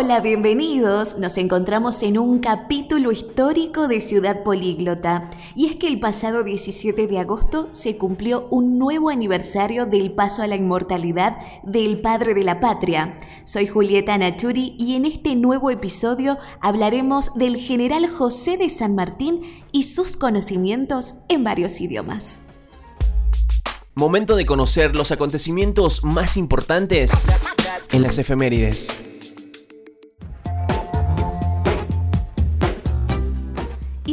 Hola, bienvenidos. Nos encontramos en un capítulo histórico de Ciudad Políglota. Y es que el pasado 17 de agosto se cumplió un nuevo aniversario del paso a la inmortalidad del padre de la patria. Soy Julieta Nachuri y en este nuevo episodio hablaremos del general José de San Martín y sus conocimientos en varios idiomas. Momento de conocer los acontecimientos más importantes en las efemérides.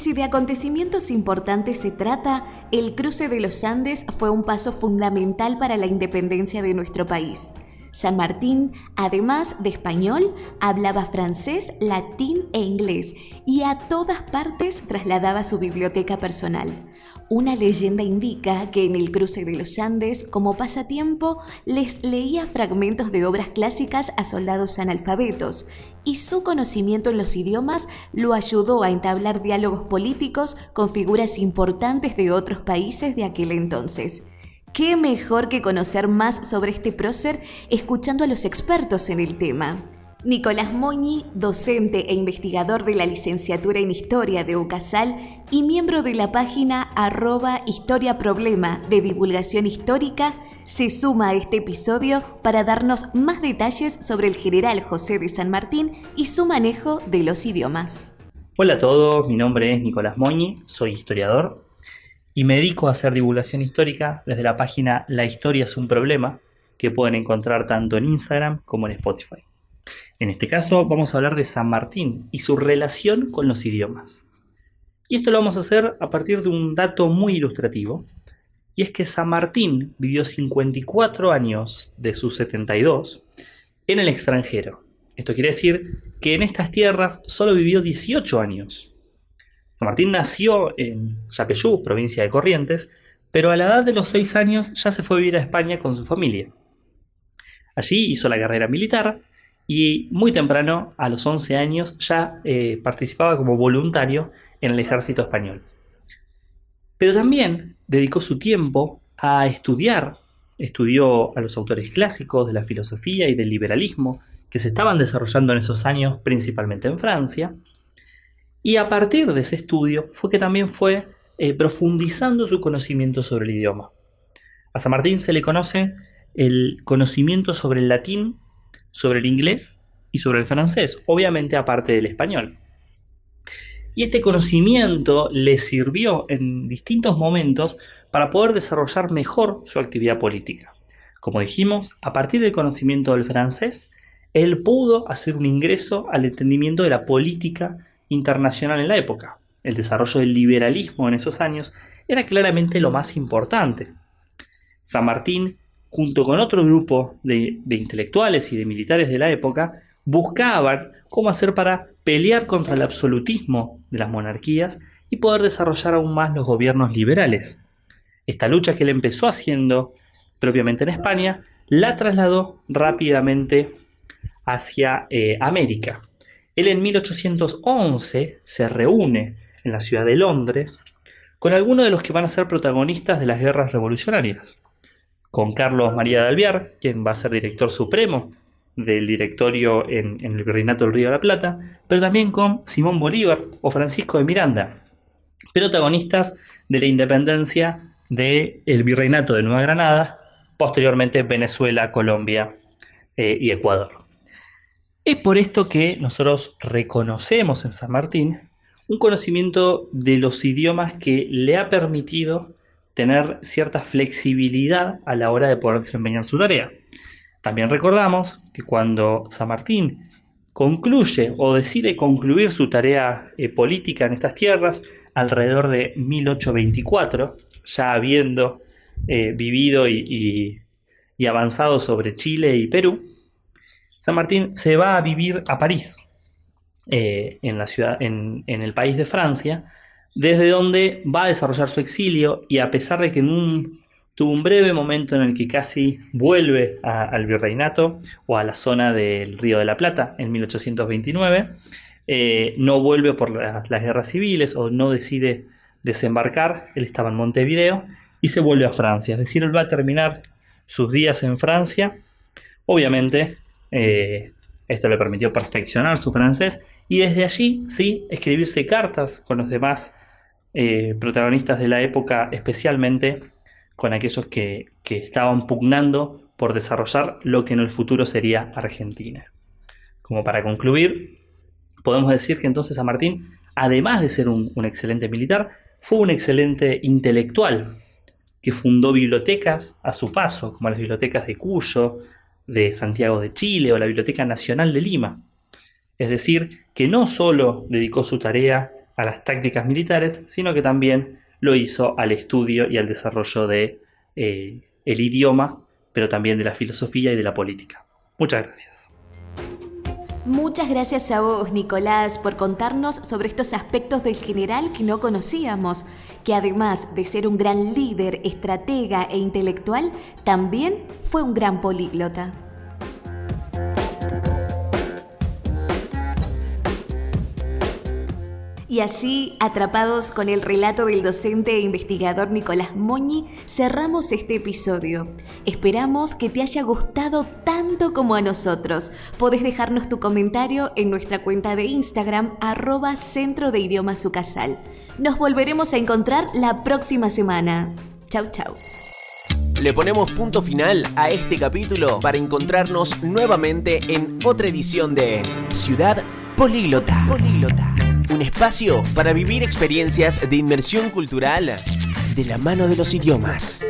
Si de acontecimientos importantes se trata, el cruce de los Andes fue un paso fundamental para la independencia de nuestro país. San Martín, además de español, hablaba francés, latín e inglés y a todas partes trasladaba su biblioteca personal. Una leyenda indica que en el cruce de los Andes, como pasatiempo, les leía fragmentos de obras clásicas a soldados analfabetos, y su conocimiento en los idiomas lo ayudó a entablar diálogos políticos con figuras importantes de otros países de aquel entonces. ¿Qué mejor que conocer más sobre este prócer escuchando a los expertos en el tema? Nicolás Moñi, docente e investigador de la licenciatura en Historia de UCASAL y miembro de la página arroba Historia Problema de Divulgación Histórica, se suma a este episodio para darnos más detalles sobre el general José de San Martín y su manejo de los idiomas. Hola a todos, mi nombre es Nicolás Moñi, soy historiador y me dedico a hacer divulgación histórica desde la página La Historia es un Problema, que pueden encontrar tanto en Instagram como en Spotify. En este caso vamos a hablar de San Martín y su relación con los idiomas. Y esto lo vamos a hacer a partir de un dato muy ilustrativo, y es que San Martín vivió 54 años de sus 72 en el extranjero. Esto quiere decir que en estas tierras solo vivió 18 años. Martín nació en Yapeyú, provincia de Corrientes, pero a la edad de los 6 años ya se fue a vivir a España con su familia. Allí hizo la carrera militar y muy temprano, a los 11 años, ya eh, participaba como voluntario en el ejército español. Pero también dedicó su tiempo a estudiar, estudió a los autores clásicos de la filosofía y del liberalismo que se estaban desarrollando en esos años, principalmente en Francia, y a partir de ese estudio fue que también fue eh, profundizando su conocimiento sobre el idioma. A San Martín se le conoce el conocimiento sobre el latín sobre el inglés y sobre el francés, obviamente aparte del español. Y este conocimiento le sirvió en distintos momentos para poder desarrollar mejor su actividad política. Como dijimos, a partir del conocimiento del francés, él pudo hacer un ingreso al entendimiento de la política internacional en la época. El desarrollo del liberalismo en esos años era claramente lo más importante. San Martín junto con otro grupo de, intelectuales y de militares de la época, buscaban cómo hacer para pelear contra el absolutismo de las monarquías y poder desarrollar aún más los gobiernos liberales. Esta lucha que él empezó haciendo propiamente en España, la trasladó rápidamente hacia eh, América. Él en 1811 se reúne en la ciudad de Londres con algunos de los que van a ser protagonistas de las guerras revolucionarias con Carlos María de Alvear, quien va a ser director supremo del directorio en, el Virreinato del Río de la Plata, pero también con Simón Bolívar o Francisco de Miranda, protagonistas de la independencia del Virreinato de Nueva Granada, posteriormente Venezuela, Colombia eh, y Ecuador. Es por esto que nosotros reconocemos en San Martín un conocimiento de los idiomas que le ha permitido tener cierta flexibilidad a la hora de poder desempeñar su tarea. También recordamos que cuando San Martín concluye o decide concluir su tarea eh, política en estas tierras alrededor de 1824, ya habiendo eh, vivido y, avanzado sobre Chile y Perú, San Martín se va a vivir a París, eh, en, la ciudad, en el país de Francia, desde donde va a desarrollar su exilio y a pesar de que tuvo un breve momento en el que casi vuelve al virreinato o a la zona del Río de la Plata en 1829, eh, no vuelve por las guerras civiles o no decide desembarcar, él estaba en Montevideo y se vuelve a Francia, es decir, él va a terminar sus días en Francia, obviamente eh, esto le permitió perfeccionar su francés y desde allí, sí, escribirse cartas con los demás eh, protagonistas de la época, especialmente con aquellos que, que estaban pugnando por desarrollar lo que en el futuro sería Argentina. Como para concluir, podemos decir que entonces San Martín, además de ser un, un excelente militar, fue un excelente intelectual que fundó bibliotecas a su paso, como las bibliotecas de Cuyo, de Santiago de Chile o la Biblioteca Nacional de Lima. Es decir, que no solo dedicó su tarea a las tácticas militares, sino que también lo hizo al estudio y al desarrollo de eh, el idioma, pero también de la filosofía y de la política. Muchas gracias. Muchas gracias a vos, Nicolás, por contarnos sobre estos aspectos del general que no conocíamos, que además de ser un gran líder, estratega e intelectual, también fue un gran políglota. Y así, atrapados con el relato del docente e investigador Nicolás Moñi, cerramos este episodio. Esperamos que te haya gustado tanto como a nosotros. Podés dejarnos tu comentario en nuestra cuenta de Instagram, arroba Centro de Idiomas Ucasal. Nos volveremos a encontrar la próxima semana. Chau, chau. Le ponemos punto final a este capítulo para encontrarnos nuevamente en otra edición de Ciudad Políglota. Políglota un espacio para vivir experiencias de inmersión cultural de la mano de los idiomas.